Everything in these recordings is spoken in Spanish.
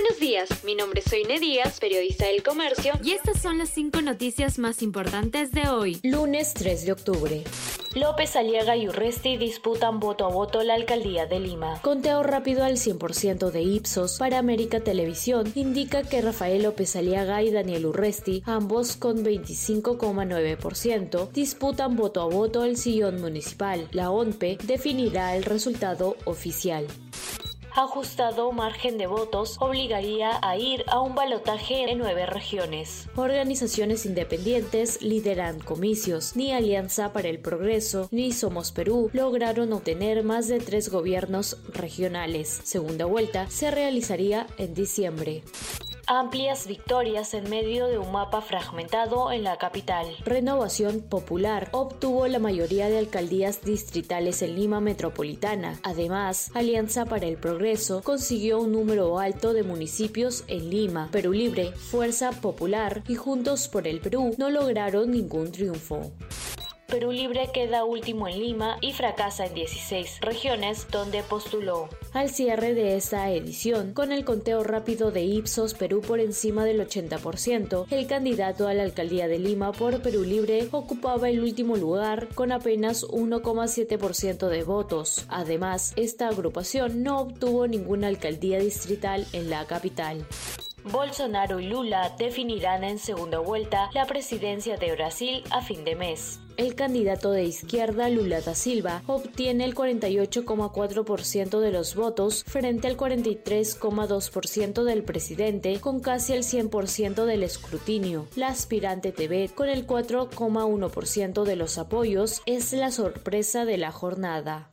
Buenos días, mi nombre es Soine Díaz, periodista del Comercio, y estas son las cinco noticias más importantes de hoy, lunes 3 de octubre. López Aliaga y Urresti disputan voto a voto la alcaldía de Lima. Conteo rápido al 100% de Ipsos para América Televisión indica que Rafael López Aliaga y Daniel Urresti, ambos con 25,9%, disputan voto a voto el sillón municipal. La ONPE definirá el resultado oficial ajustado margen de votos obligaría a ir a un balotaje en nueve regiones. Organizaciones independientes lideran comicios. Ni Alianza para el Progreso ni Somos Perú lograron obtener más de tres gobiernos regionales. Segunda vuelta se realizaría en diciembre amplias victorias en medio de un mapa fragmentado en la capital. Renovación Popular obtuvo la mayoría de alcaldías distritales en Lima Metropolitana. Además, Alianza para el Progreso consiguió un número alto de municipios en Lima. Perú Libre, Fuerza Popular y Juntos por el Perú no lograron ningún triunfo. Perú Libre queda último en Lima y fracasa en 16 regiones donde postuló. Al cierre de esta edición, con el conteo rápido de Ipsos Perú por encima del 80%, el candidato a la alcaldía de Lima por Perú Libre ocupaba el último lugar con apenas 1,7% de votos. Además, esta agrupación no obtuvo ninguna alcaldía distrital en la capital. Bolsonaro y Lula definirán en segunda vuelta la presidencia de Brasil a fin de mes. El candidato de izquierda Lula da Silva obtiene el 48,4% de los votos frente al 43,2% del presidente con casi el 100% del escrutinio. La aspirante TV con el 4,1% de los apoyos es la sorpresa de la jornada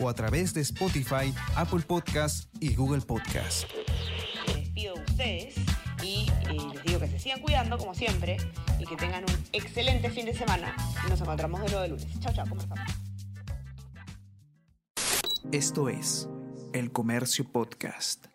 o a través de Spotify, Apple Podcast y Google Podcast ustedes y eh, les digo que se sigan cuidando como siempre y que tengan un excelente fin de semana y nos encontramos de nuevo el lunes. Chao, chao, ¿cómo están? Esto es El Comercio Podcast.